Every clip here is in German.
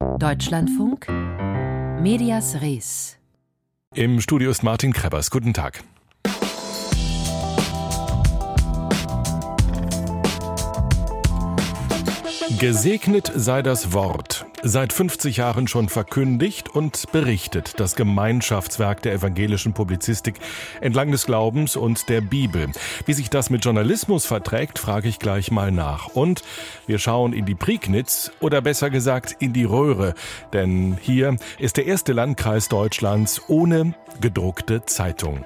Deutschlandfunk Medias Res. Im Studio ist Martin Krebbers. Guten Tag. Gesegnet sei das Wort. Seit 50 Jahren schon verkündigt und berichtet das Gemeinschaftswerk der evangelischen Publizistik entlang des Glaubens und der Bibel. Wie sich das mit Journalismus verträgt, frage ich gleich mal nach. Und wir schauen in die Prignitz oder besser gesagt in die Röhre, denn hier ist der erste Landkreis Deutschlands ohne gedruckte Zeitung.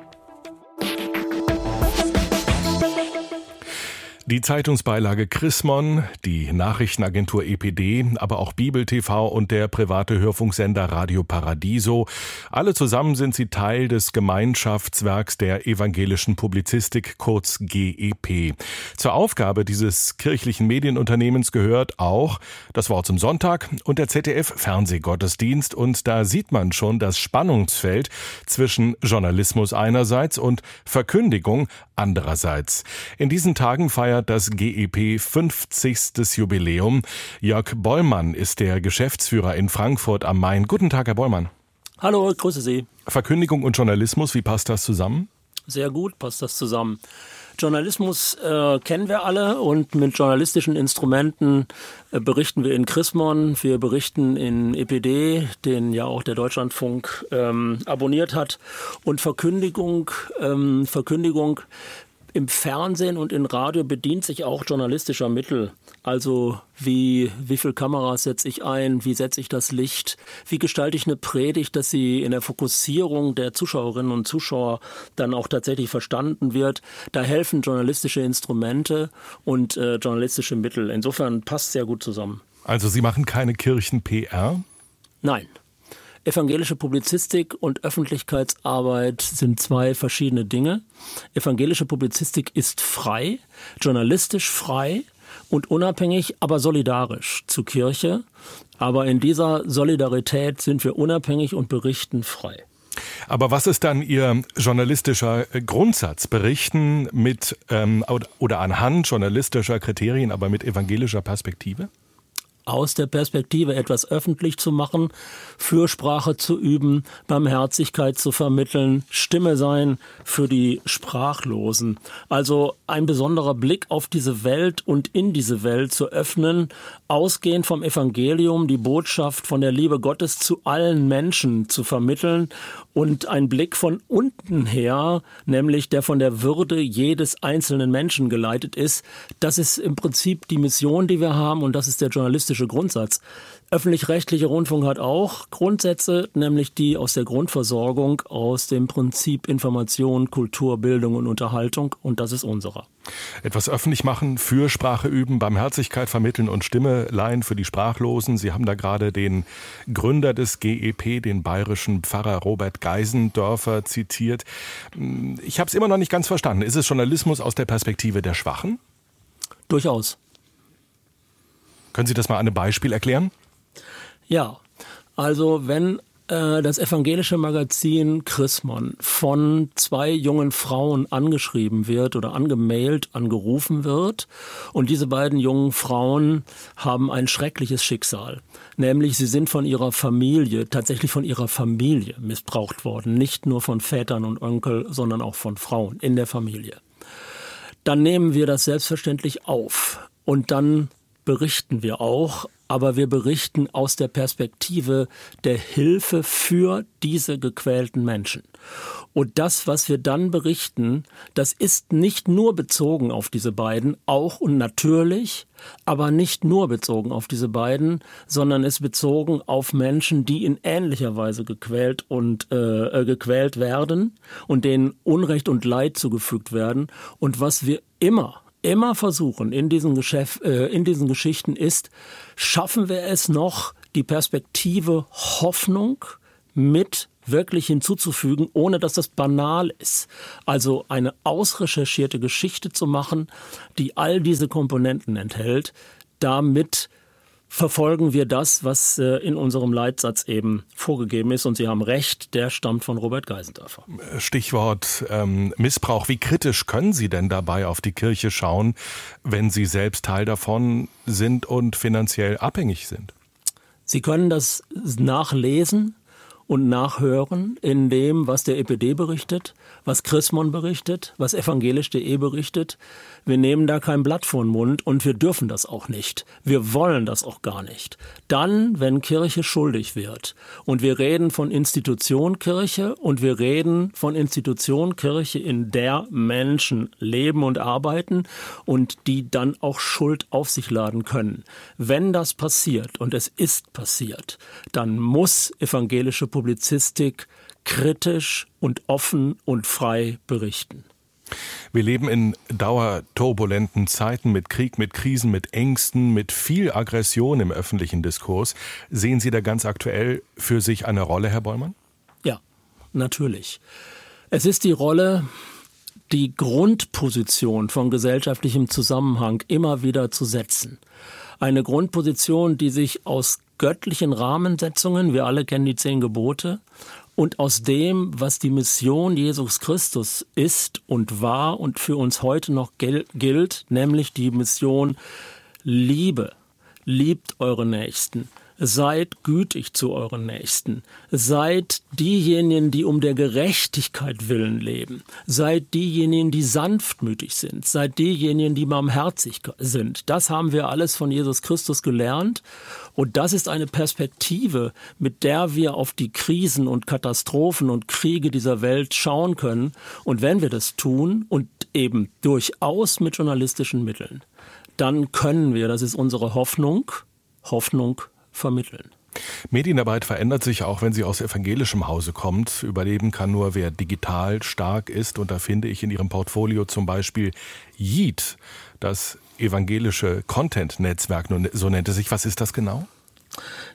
Die Zeitungsbeilage Chrismon, die Nachrichtenagentur EPD, aber auch Bibel TV und der private Hörfunksender Radio Paradiso. Alle zusammen sind sie Teil des Gemeinschaftswerks der evangelischen Publizistik, kurz GEP. Zur Aufgabe dieses kirchlichen Medienunternehmens gehört auch das Wort zum Sonntag und der ZDF Fernsehgottesdienst. Und da sieht man schon das Spannungsfeld zwischen Journalismus einerseits und Verkündigung andererseits. In diesen Tagen feiert feiert das GEP 50. Jubiläum. Jörg Bollmann ist der Geschäftsführer in Frankfurt am Main. Guten Tag, Herr Bollmann. Hallo, grüße Sie. Verkündigung und Journalismus, wie passt das zusammen? Sehr gut passt das zusammen. Journalismus äh, kennen wir alle und mit journalistischen Instrumenten äh, berichten wir in Chrismon, wir berichten in EPD, den ja auch der Deutschlandfunk ähm, abonniert hat. Und Verkündigung, ähm, Verkündigung im Fernsehen und im Radio bedient sich auch journalistischer Mittel. Also wie, wie viel Kameras setze ich ein, wie setze ich das Licht, wie gestalte ich eine Predigt, dass sie in der Fokussierung der Zuschauerinnen und Zuschauer dann auch tatsächlich verstanden wird. Da helfen journalistische Instrumente und äh, journalistische Mittel. Insofern passt sehr gut zusammen. Also Sie machen keine Kirchen-PR? Nein. Evangelische Publizistik und Öffentlichkeitsarbeit sind zwei verschiedene Dinge. Evangelische Publizistik ist frei, journalistisch frei und unabhängig, aber solidarisch zur Kirche. Aber in dieser Solidarität sind wir unabhängig und berichten frei. Aber was ist dann Ihr journalistischer Grundsatz? Berichten mit ähm, oder anhand journalistischer Kriterien, aber mit evangelischer Perspektive? Aus der Perspektive etwas öffentlich zu machen, Fürsprache zu üben, Barmherzigkeit zu vermitteln, Stimme sein für die Sprachlosen. Also ein besonderer Blick auf diese Welt und in diese Welt zu öffnen, ausgehend vom Evangelium die Botschaft von der Liebe Gottes zu allen Menschen zu vermitteln und ein Blick von unten her, nämlich der von der Würde jedes einzelnen Menschen geleitet ist. Das ist im Prinzip die Mission, die wir haben und das ist der journalistische Grundsatz. Öffentlich-rechtlicher Rundfunk hat auch Grundsätze, nämlich die aus der Grundversorgung, aus dem Prinzip Information, Kultur, Bildung und Unterhaltung und das ist unserer. Etwas öffentlich machen, Fürsprache üben, Barmherzigkeit vermitteln und Stimme leihen für die Sprachlosen. Sie haben da gerade den Gründer des GEP, den bayerischen Pfarrer Robert Geisendörfer, zitiert. Ich habe es immer noch nicht ganz verstanden. Ist es Journalismus aus der Perspektive der Schwachen? Durchaus. Können Sie das mal an einem Beispiel erklären? Ja, also wenn äh, das evangelische Magazin Chrismon von zwei jungen Frauen angeschrieben wird oder angemailt, angerufen wird. Und diese beiden jungen Frauen haben ein schreckliches Schicksal. Nämlich sie sind von ihrer Familie, tatsächlich von ihrer Familie missbraucht worden. Nicht nur von Vätern und Onkel, sondern auch von Frauen in der Familie. Dann nehmen wir das selbstverständlich auf. Und dann berichten wir auch, aber wir berichten aus der Perspektive der Hilfe für diese gequälten Menschen. Und das, was wir dann berichten, das ist nicht nur bezogen auf diese beiden, auch und natürlich, aber nicht nur bezogen auf diese beiden, sondern ist bezogen auf Menschen, die in ähnlicher Weise gequält und äh, äh gequält werden und denen Unrecht und Leid zugefügt werden. Und was wir immer immer versuchen in diesen, Geschäft, äh, in diesen Geschichten ist, schaffen wir es noch, die Perspektive Hoffnung mit wirklich hinzuzufügen, ohne dass das banal ist. Also eine ausrecherchierte Geschichte zu machen, die all diese Komponenten enthält, damit verfolgen wir das, was äh, in unserem Leitsatz eben vorgegeben ist. Und Sie haben recht, der stammt von Robert Geisendörfer. Stichwort ähm, Missbrauch. Wie kritisch können Sie denn dabei auf die Kirche schauen, wenn Sie selbst Teil davon sind und finanziell abhängig sind? Sie können das nachlesen und nachhören in dem, was der EPD berichtet, was Chrismon berichtet, was evangelisch.de berichtet. Wir nehmen da kein Blatt vor den Mund und wir dürfen das auch nicht. Wir wollen das auch gar nicht. Dann, wenn Kirche schuldig wird und wir reden von Institution Kirche und wir reden von Institution Kirche, in der Menschen leben und arbeiten und die dann auch Schuld auf sich laden können. Wenn das passiert und es ist passiert, dann muss evangelische Publizistik kritisch und offen und frei berichten. Wir leben in dauerturbulenten Zeiten mit Krieg, mit Krisen, mit Ängsten, mit viel Aggression im öffentlichen Diskurs. Sehen Sie da ganz aktuell für sich eine Rolle, Herr Bollmann? Ja, natürlich. Es ist die Rolle, die Grundposition von gesellschaftlichem Zusammenhang immer wieder zu setzen. Eine Grundposition, die sich aus göttlichen Rahmensetzungen, wir alle kennen die zehn Gebote, und aus dem, was die Mission Jesus Christus ist und war und für uns heute noch gilt, nämlich die Mission Liebe. Liebt eure Nächsten. Seid gütig zu euren Nächsten. Seid diejenigen, die um der Gerechtigkeit willen leben. Seid diejenigen, die sanftmütig sind. Seid diejenigen, die barmherzig sind. Das haben wir alles von Jesus Christus gelernt. Und das ist eine Perspektive, mit der wir auf die Krisen und Katastrophen und Kriege dieser Welt schauen können. Und wenn wir das tun und eben durchaus mit journalistischen Mitteln, dann können wir, das ist unsere Hoffnung, Hoffnung vermitteln. Medienarbeit verändert sich auch, wenn sie aus evangelischem Hause kommt. Überleben kann nur, wer digital stark ist. Und da finde ich in Ihrem Portfolio zum Beispiel Yeet, das evangelische Content-Netzwerk, so nennt es sich. Was ist das genau?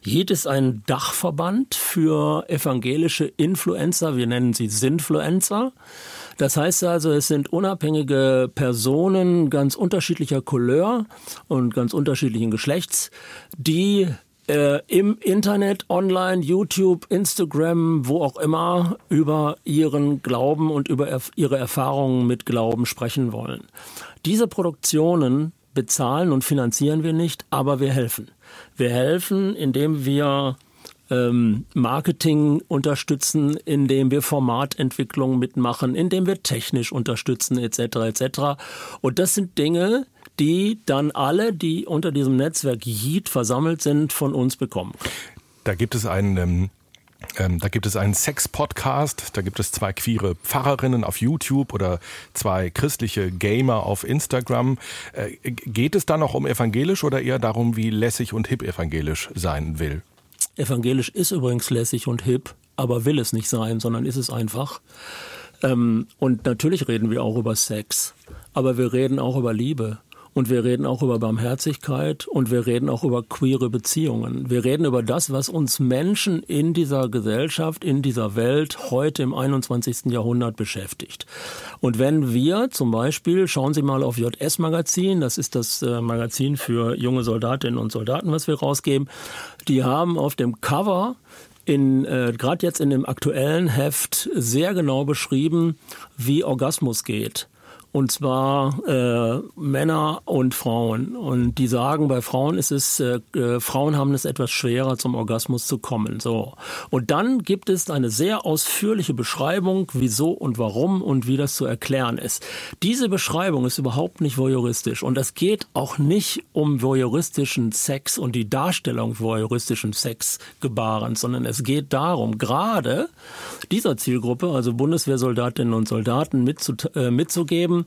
Yeet ist ein Dachverband für evangelische Influencer. Wir nennen sie Sinfluencer. Das heißt also, es sind unabhängige Personen ganz unterschiedlicher Couleur und ganz unterschiedlichen Geschlechts, die äh, im Internet, online, YouTube, Instagram, wo auch immer, über ihren Glauben und über erf ihre Erfahrungen mit Glauben sprechen wollen. Diese Produktionen bezahlen und finanzieren wir nicht, aber wir helfen. Wir helfen, indem wir ähm, Marketing unterstützen, indem wir Formatentwicklung mitmachen, indem wir technisch unterstützen, etc. etc. Und das sind Dinge, die dann alle, die unter diesem Netzwerk JIT versammelt sind, von uns bekommen. Da gibt es einen ähm ähm, da gibt es einen Sex-Podcast, da gibt es zwei queere Pfarrerinnen auf YouTube oder zwei christliche Gamer auf Instagram. Äh, geht es da noch um evangelisch oder eher darum, wie lässig und hip evangelisch sein will? Evangelisch ist übrigens lässig und hip, aber will es nicht sein, sondern ist es einfach. Ähm, und natürlich reden wir auch über Sex, aber wir reden auch über Liebe. Und wir reden auch über Barmherzigkeit und wir reden auch über queere Beziehungen. Wir reden über das, was uns Menschen in dieser Gesellschaft, in dieser Welt heute im 21. Jahrhundert beschäftigt. Und wenn wir zum Beispiel, schauen Sie mal auf JS Magazin, das ist das äh, Magazin für junge Soldatinnen und Soldaten, was wir rausgeben, die haben auf dem Cover in äh, gerade jetzt in dem aktuellen Heft sehr genau beschrieben, wie Orgasmus geht und zwar äh, Männer und Frauen. Und die sagen, bei Frauen ist es, äh, äh, Frauen haben es etwas schwerer, zum Orgasmus zu kommen. So. Und dann gibt es eine sehr ausführliche Beschreibung, wieso und warum und wie das zu erklären ist. Diese Beschreibung ist überhaupt nicht voyeuristisch. Und es geht auch nicht um voyeuristischen Sex und die Darstellung voyeuristischen Sexgebarens, sondern es geht darum, gerade dieser Zielgruppe, also Bundeswehrsoldatinnen und Soldaten, mitzu, äh, mitzugeben,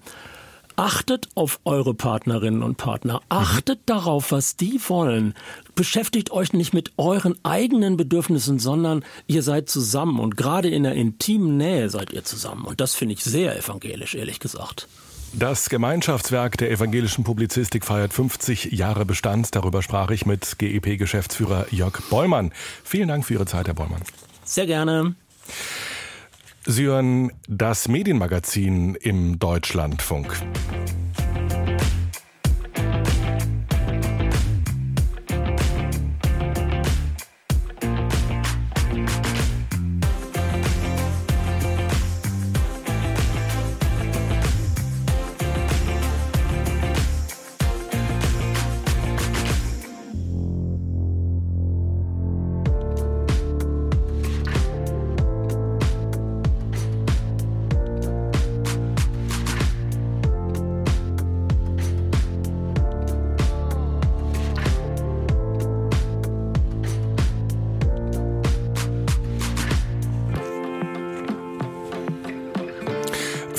Achtet auf eure Partnerinnen und Partner. Achtet mhm. darauf, was die wollen. Beschäftigt euch nicht mit euren eigenen Bedürfnissen, sondern ihr seid zusammen. Und gerade in der intimen Nähe seid ihr zusammen. Und das finde ich sehr evangelisch, ehrlich gesagt. Das Gemeinschaftswerk der evangelischen Publizistik feiert 50 Jahre Bestand. Darüber sprach ich mit GEP-Geschäftsführer Jörg Bollmann. Vielen Dank für Ihre Zeit, Herr Bollmann. Sehr gerne. Sie hören das Medienmagazin im Deutschlandfunk.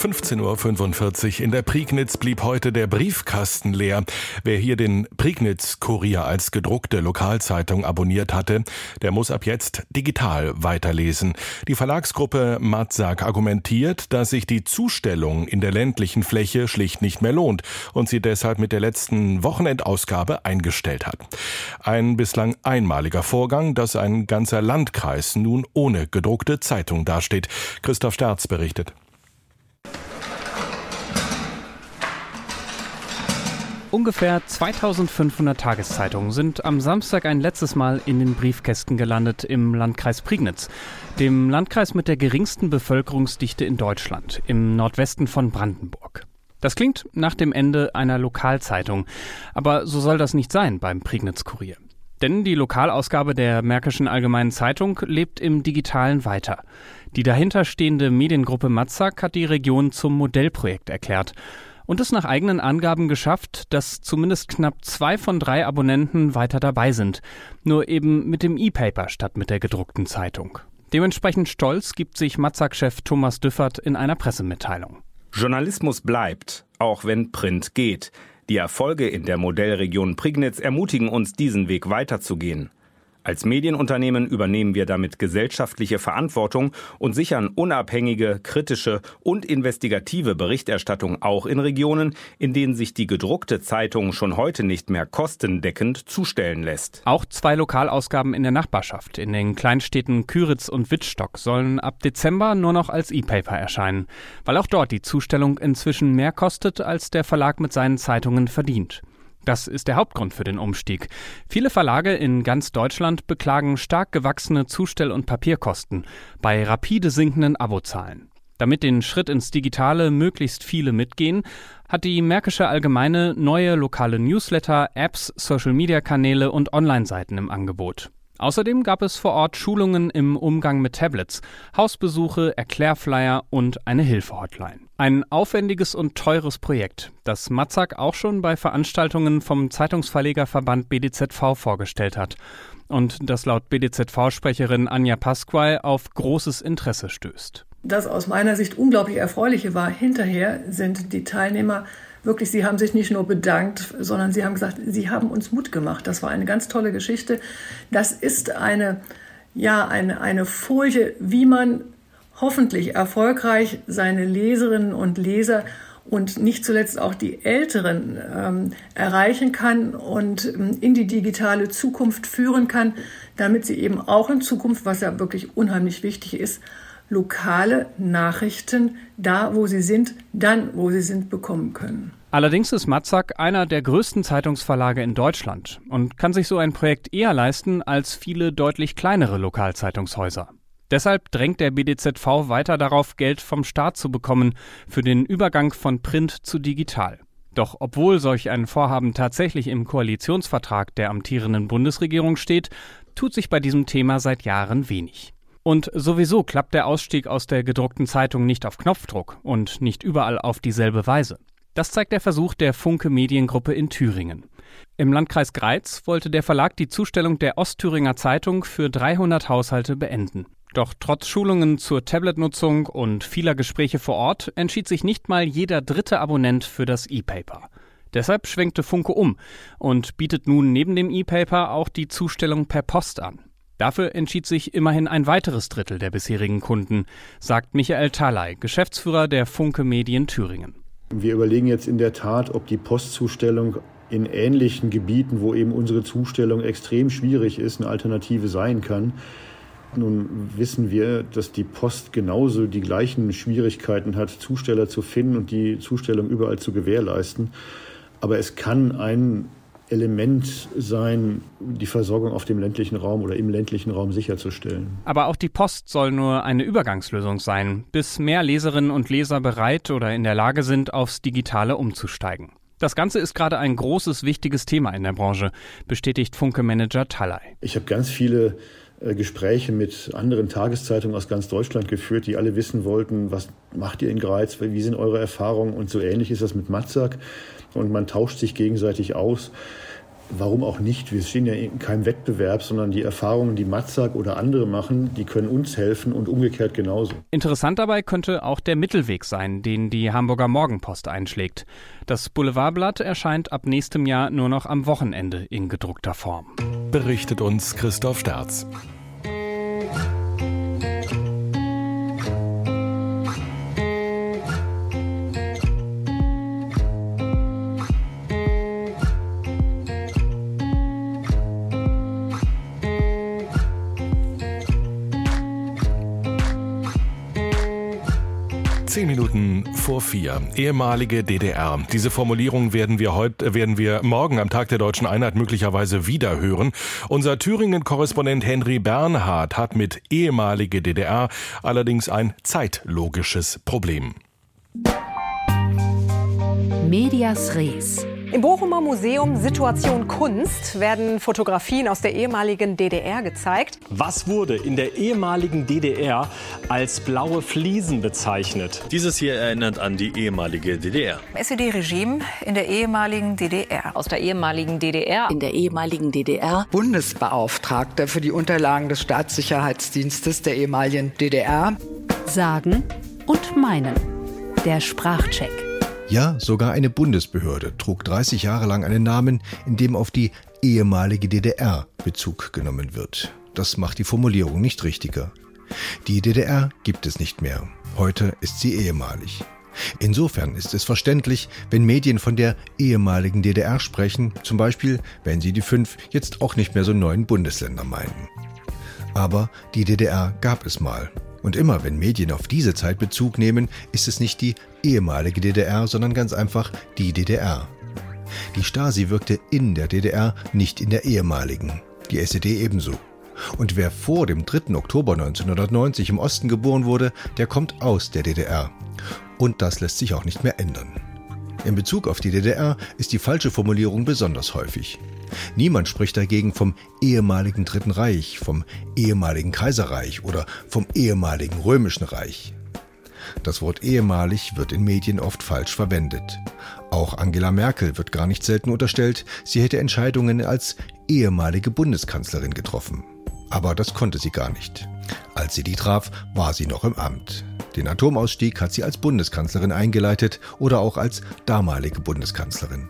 15.45 Uhr. In der Prignitz blieb heute der Briefkasten leer. Wer hier den Prignitz-Kurier als gedruckte Lokalzeitung abonniert hatte, der muss ab jetzt digital weiterlesen. Die Verlagsgruppe Matzak argumentiert, dass sich die Zustellung in der ländlichen Fläche schlicht nicht mehr lohnt und sie deshalb mit der letzten Wochenendausgabe eingestellt hat. Ein bislang einmaliger Vorgang, dass ein ganzer Landkreis nun ohne gedruckte Zeitung dasteht. Christoph Sterz berichtet. Ungefähr 2500 Tageszeitungen sind am Samstag ein letztes Mal in den Briefkästen gelandet im Landkreis Prignitz, dem Landkreis mit der geringsten Bevölkerungsdichte in Deutschland, im Nordwesten von Brandenburg. Das klingt nach dem Ende einer Lokalzeitung, aber so soll das nicht sein beim Prignitz Kurier. Denn die Lokalausgabe der Märkischen Allgemeinen Zeitung lebt im Digitalen weiter. Die dahinterstehende Mediengruppe Matzak hat die Region zum Modellprojekt erklärt und es nach eigenen Angaben geschafft, dass zumindest knapp zwei von drei Abonnenten weiter dabei sind. Nur eben mit dem E-Paper statt mit der gedruckten Zeitung. Dementsprechend stolz gibt sich Matzak-Chef Thomas Düffert in einer Pressemitteilung. Journalismus bleibt, auch wenn Print geht. Die Erfolge in der Modellregion Prignitz ermutigen uns, diesen Weg weiterzugehen. Als Medienunternehmen übernehmen wir damit gesellschaftliche Verantwortung und sichern unabhängige, kritische und investigative Berichterstattung auch in Regionen, in denen sich die gedruckte Zeitung schon heute nicht mehr kostendeckend zustellen lässt. Auch zwei Lokalausgaben in der Nachbarschaft, in den Kleinstädten Küritz und Wittstock, sollen ab Dezember nur noch als E-Paper erscheinen, weil auch dort die Zustellung inzwischen mehr kostet, als der Verlag mit seinen Zeitungen verdient. Das ist der Hauptgrund für den Umstieg. Viele Verlage in ganz Deutschland beklagen stark gewachsene Zustell- und Papierkosten bei rapide sinkenden Abozahlen. Damit den Schritt ins Digitale möglichst viele mitgehen, hat die Märkische Allgemeine neue lokale Newsletter, Apps, Social-Media-Kanäle und Online-Seiten im Angebot. Außerdem gab es vor Ort Schulungen im Umgang mit Tablets, Hausbesuche, Erklärflyer und eine Hilfehotline. Ein aufwendiges und teures Projekt, das Matzak auch schon bei Veranstaltungen vom Zeitungsverlegerverband BDZV vorgestellt hat und das laut BDZV-Sprecherin Anja Pasqual auf großes Interesse stößt. Das aus meiner Sicht unglaublich Erfreuliche war, hinterher sind die Teilnehmer wirklich, sie haben sich nicht nur bedankt, sondern sie haben gesagt, sie haben uns Mut gemacht. Das war eine ganz tolle Geschichte. Das ist eine, ja, eine, eine Folie, wie man hoffentlich erfolgreich seine Leserinnen und Leser und nicht zuletzt auch die Älteren ähm, erreichen kann und ähm, in die digitale Zukunft führen kann, damit sie eben auch in Zukunft, was ja wirklich unheimlich wichtig ist, lokale Nachrichten da, wo sie sind, dann, wo sie sind, bekommen können. Allerdings ist Matzak einer der größten Zeitungsverlage in Deutschland und kann sich so ein Projekt eher leisten als viele deutlich kleinere Lokalzeitungshäuser. Deshalb drängt der BDZV weiter darauf, Geld vom Staat zu bekommen für den Übergang von Print zu digital. Doch obwohl solch ein Vorhaben tatsächlich im Koalitionsvertrag der amtierenden Bundesregierung steht, tut sich bei diesem Thema seit Jahren wenig. Und sowieso klappt der Ausstieg aus der gedruckten Zeitung nicht auf Knopfdruck und nicht überall auf dieselbe Weise. Das zeigt der Versuch der Funke Mediengruppe in Thüringen. Im Landkreis Greiz wollte der Verlag die Zustellung der Ostthüringer Zeitung für 300 Haushalte beenden. Doch trotz Schulungen zur Tabletnutzung und vieler Gespräche vor Ort entschied sich nicht mal jeder dritte Abonnent für das E-Paper. Deshalb schwenkte Funke um und bietet nun neben dem E-Paper auch die Zustellung per Post an. Dafür entschied sich immerhin ein weiteres Drittel der bisherigen Kunden, sagt Michael Thaley, Geschäftsführer der Funke Medien Thüringen. Wir überlegen jetzt in der Tat, ob die Postzustellung in ähnlichen Gebieten, wo eben unsere Zustellung extrem schwierig ist, eine Alternative sein kann. Nun wissen wir, dass die Post genauso die gleichen Schwierigkeiten hat, Zusteller zu finden und die Zustellung überall zu gewährleisten. Aber es kann ein Element sein, die Versorgung auf dem ländlichen Raum oder im ländlichen Raum sicherzustellen. Aber auch die Post soll nur eine Übergangslösung sein, bis mehr Leserinnen und Leser bereit oder in der Lage sind, aufs Digitale umzusteigen. Das Ganze ist gerade ein großes, wichtiges Thema in der Branche, bestätigt Funke-Manager Talley. Ich habe ganz viele äh, Gespräche mit anderen Tageszeitungen aus ganz Deutschland geführt, die alle wissen wollten, was macht ihr in Greiz, wie sind eure Erfahrungen und so ähnlich ist das mit Matzak und man tauscht sich gegenseitig aus. Warum auch nicht? Wir stehen ja in keinem Wettbewerb, sondern die Erfahrungen, die Matzak oder andere machen, die können uns helfen und umgekehrt genauso. Interessant dabei könnte auch der Mittelweg sein, den die Hamburger Morgenpost einschlägt. Das Boulevardblatt erscheint ab nächstem Jahr nur noch am Wochenende in gedruckter Form. Berichtet uns Christoph Sterz. Zehn Minuten vor vier. Ehemalige DDR. Diese Formulierung werden wir heute, werden wir morgen am Tag der deutschen Einheit möglicherweise wieder hören. Unser Thüringen-Korrespondent Henry Bernhard hat mit ehemalige DDR allerdings ein zeitlogisches Problem. Medias Res. Im Bochumer Museum Situation Kunst werden Fotografien aus der ehemaligen DDR gezeigt. Was wurde in der ehemaligen DDR als blaue Fliesen bezeichnet? Dieses hier erinnert an die ehemalige DDR. SED-Regime in der ehemaligen DDR. Aus der ehemaligen DDR. In der ehemaligen DDR. Bundesbeauftragter für die Unterlagen des Staatssicherheitsdienstes der ehemaligen DDR. Sagen und meinen. Der Sprachcheck. Ja, sogar eine Bundesbehörde trug 30 Jahre lang einen Namen, in dem auf die ehemalige DDR Bezug genommen wird. Das macht die Formulierung nicht richtiger. Die DDR gibt es nicht mehr. Heute ist sie ehemalig. Insofern ist es verständlich, wenn Medien von der ehemaligen DDR sprechen, zum Beispiel, wenn sie die fünf jetzt auch nicht mehr so neuen Bundesländer meinen. Aber die DDR gab es mal. Und immer wenn Medien auf diese Zeit Bezug nehmen, ist es nicht die ehemalige DDR, sondern ganz einfach die DDR. Die Stasi wirkte in der DDR, nicht in der ehemaligen. Die SED ebenso. Und wer vor dem 3. Oktober 1990 im Osten geboren wurde, der kommt aus der DDR. Und das lässt sich auch nicht mehr ändern. In Bezug auf die DDR ist die falsche Formulierung besonders häufig. Niemand spricht dagegen vom ehemaligen Dritten Reich, vom ehemaligen Kaiserreich oder vom ehemaligen Römischen Reich. Das Wort ehemalig wird in Medien oft falsch verwendet. Auch Angela Merkel wird gar nicht selten unterstellt, sie hätte Entscheidungen als ehemalige Bundeskanzlerin getroffen. Aber das konnte sie gar nicht. Als sie die traf, war sie noch im Amt. Den Atomausstieg hat sie als Bundeskanzlerin eingeleitet oder auch als damalige Bundeskanzlerin.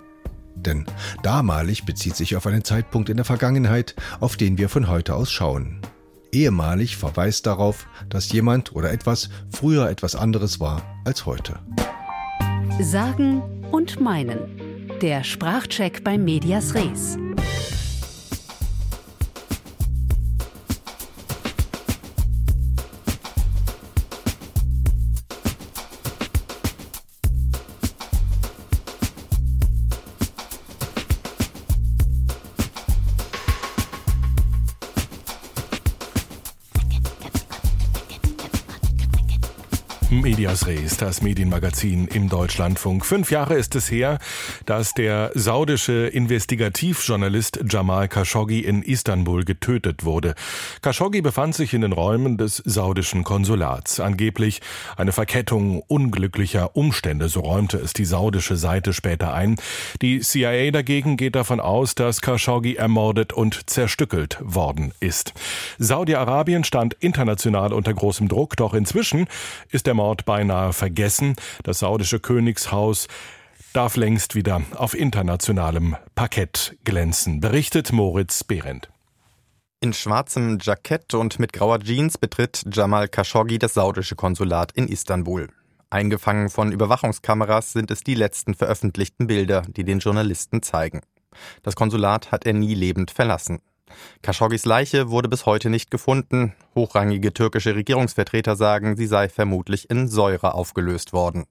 Denn damalig bezieht sich auf einen Zeitpunkt in der Vergangenheit, auf den wir von heute aus schauen. Ehemalig verweist darauf, dass jemand oder etwas früher etwas anderes war als heute. Sagen und meinen. Der Sprachcheck bei Medias Res. Medias Res, das Medienmagazin im Deutschlandfunk. Fünf Jahre ist es her, dass der saudische Investigativjournalist Jamal Khashoggi in Istanbul getötet wurde. Khashoggi befand sich in den Räumen des saudischen Konsulats. Angeblich eine Verkettung unglücklicher Umstände, so räumte es die saudische Seite später ein. Die CIA dagegen geht davon aus, dass Khashoggi ermordet und zerstückelt worden ist. Saudi-Arabien stand international unter großem Druck, doch inzwischen ist der Mord beinahe vergessen. Das saudische Königshaus darf längst wieder auf internationalem Parkett glänzen, berichtet Moritz Behrendt. In schwarzem Jackett und mit grauer Jeans betritt Jamal Khashoggi das saudische Konsulat in Istanbul. Eingefangen von Überwachungskameras sind es die letzten veröffentlichten Bilder, die den Journalisten zeigen. Das Konsulat hat er nie lebend verlassen. Khashoggis Leiche wurde bis heute nicht gefunden. Hochrangige türkische Regierungsvertreter sagen, sie sei vermutlich in Säure aufgelöst worden.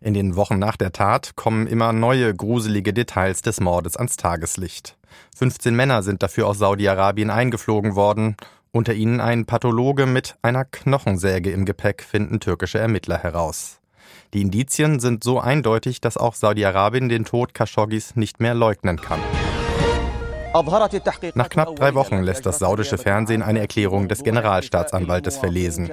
In den Wochen nach der Tat kommen immer neue gruselige Details des Mordes ans Tageslicht. 15 Männer sind dafür aus Saudi-Arabien eingeflogen worden. Unter ihnen ein Pathologe mit einer Knochensäge im Gepäck finden türkische Ermittler heraus. Die Indizien sind so eindeutig, dass auch Saudi-Arabien den Tod Khashoggis nicht mehr leugnen kann. Nach knapp drei Wochen lässt das saudische Fernsehen eine Erklärung des Generalstaatsanwaltes verlesen.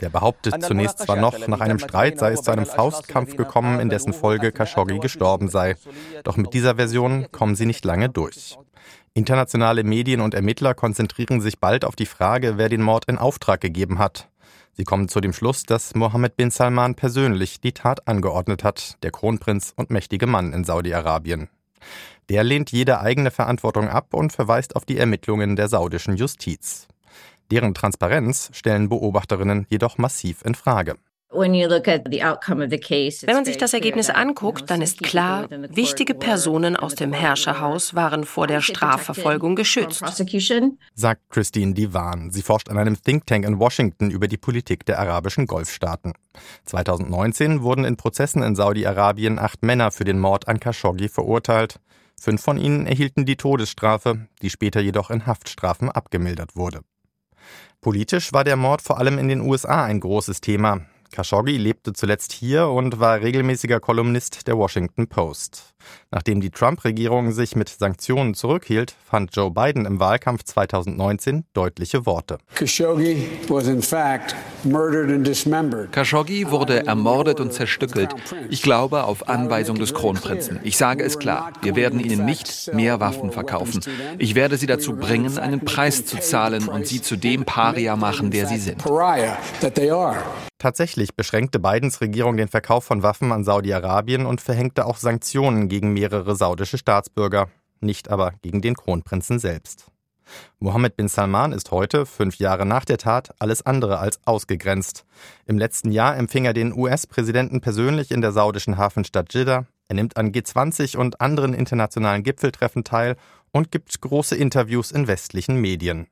Der behauptet zunächst zwar noch, nach einem Streit sei es zu einem Faustkampf gekommen, in dessen Folge Khashoggi gestorben sei. Doch mit dieser Version kommen sie nicht lange durch. Internationale Medien und Ermittler konzentrieren sich bald auf die Frage, wer den Mord in Auftrag gegeben hat. Sie kommen zu dem Schluss, dass Mohammed bin Salman persönlich die Tat angeordnet hat, der Kronprinz und mächtige Mann in Saudi-Arabien. Der lehnt jede eigene Verantwortung ab und verweist auf die Ermittlungen der saudischen Justiz. Deren Transparenz stellen Beobachterinnen jedoch massiv in Frage. Wenn man sich das Ergebnis anguckt, dann ist klar, wichtige Personen aus dem Herrscherhaus waren vor der Strafverfolgung geschützt. Sagt Christine Divan. Sie forscht an einem Think Tank in Washington über die Politik der arabischen Golfstaaten. 2019 wurden in Prozessen in Saudi-Arabien acht Männer für den Mord an Khashoggi verurteilt. Fünf von ihnen erhielten die Todesstrafe, die später jedoch in Haftstrafen abgemildert wurde. Politisch war der Mord vor allem in den USA ein großes Thema. Khashoggi lebte zuletzt hier und war regelmäßiger Kolumnist der Washington Post. Nachdem die Trump-Regierung sich mit Sanktionen zurückhielt, fand Joe Biden im Wahlkampf 2019 deutliche Worte. Khashoggi wurde ermordet und zerstückelt. Ich glaube auf Anweisung des Kronprinzen. Ich sage es klar, wir werden ihnen nicht mehr Waffen verkaufen. Ich werde sie dazu bringen, einen Preis zu zahlen und sie zu dem Paria machen, der sie sind. Tatsächlich beschränkte Bidens Regierung den Verkauf von Waffen an Saudi-Arabien und verhängte auch Sanktionen gegen mehrere saudische Staatsbürger, nicht aber gegen den Kronprinzen selbst. Mohammed bin Salman ist heute, fünf Jahre nach der Tat, alles andere als ausgegrenzt. Im letzten Jahr empfing er den US-Präsidenten persönlich in der saudischen Hafenstadt Jeddah. Er nimmt an G20 und anderen internationalen Gipfeltreffen teil und gibt große Interviews in westlichen Medien.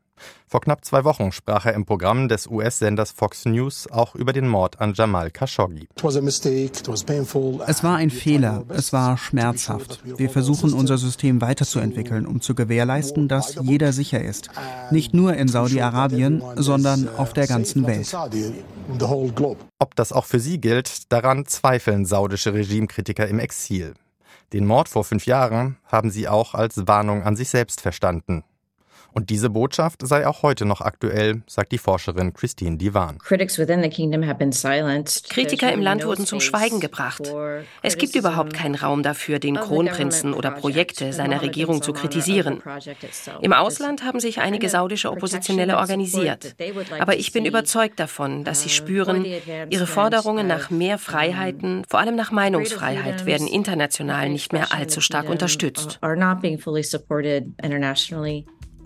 Vor knapp zwei Wochen sprach er im Programm des US-Senders Fox News auch über den Mord an Jamal Khashoggi. Es war ein Fehler, es war schmerzhaft. Wir versuchen unser System weiterzuentwickeln, um zu gewährleisten, dass jeder sicher ist. Nicht nur in Saudi-Arabien, sondern auf der ganzen Welt. Ob das auch für sie gilt, daran zweifeln saudische Regimekritiker im Exil. Den Mord vor fünf Jahren haben sie auch als Warnung an sich selbst verstanden. Und diese Botschaft sei auch heute noch aktuell, sagt die Forscherin Christine Divan. Kritiker im Land wurden zum Schweigen gebracht. Es gibt überhaupt keinen Raum dafür, den Kronprinzen oder Projekte seiner Regierung zu kritisieren. Im Ausland haben sich einige saudische Oppositionelle organisiert. Aber ich bin überzeugt davon, dass sie spüren, ihre Forderungen nach mehr Freiheiten, vor allem nach Meinungsfreiheit, werden international nicht mehr allzu stark unterstützt.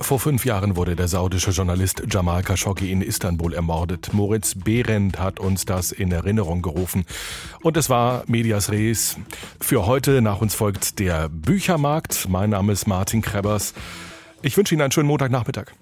Vor fünf Jahren wurde der saudische Journalist Jamal Khashoggi in Istanbul ermordet. Moritz Behrendt hat uns das in Erinnerung gerufen. Und es war Medias Res. Für heute nach uns folgt der Büchermarkt. Mein Name ist Martin Krebbers. Ich wünsche Ihnen einen schönen Montagnachmittag.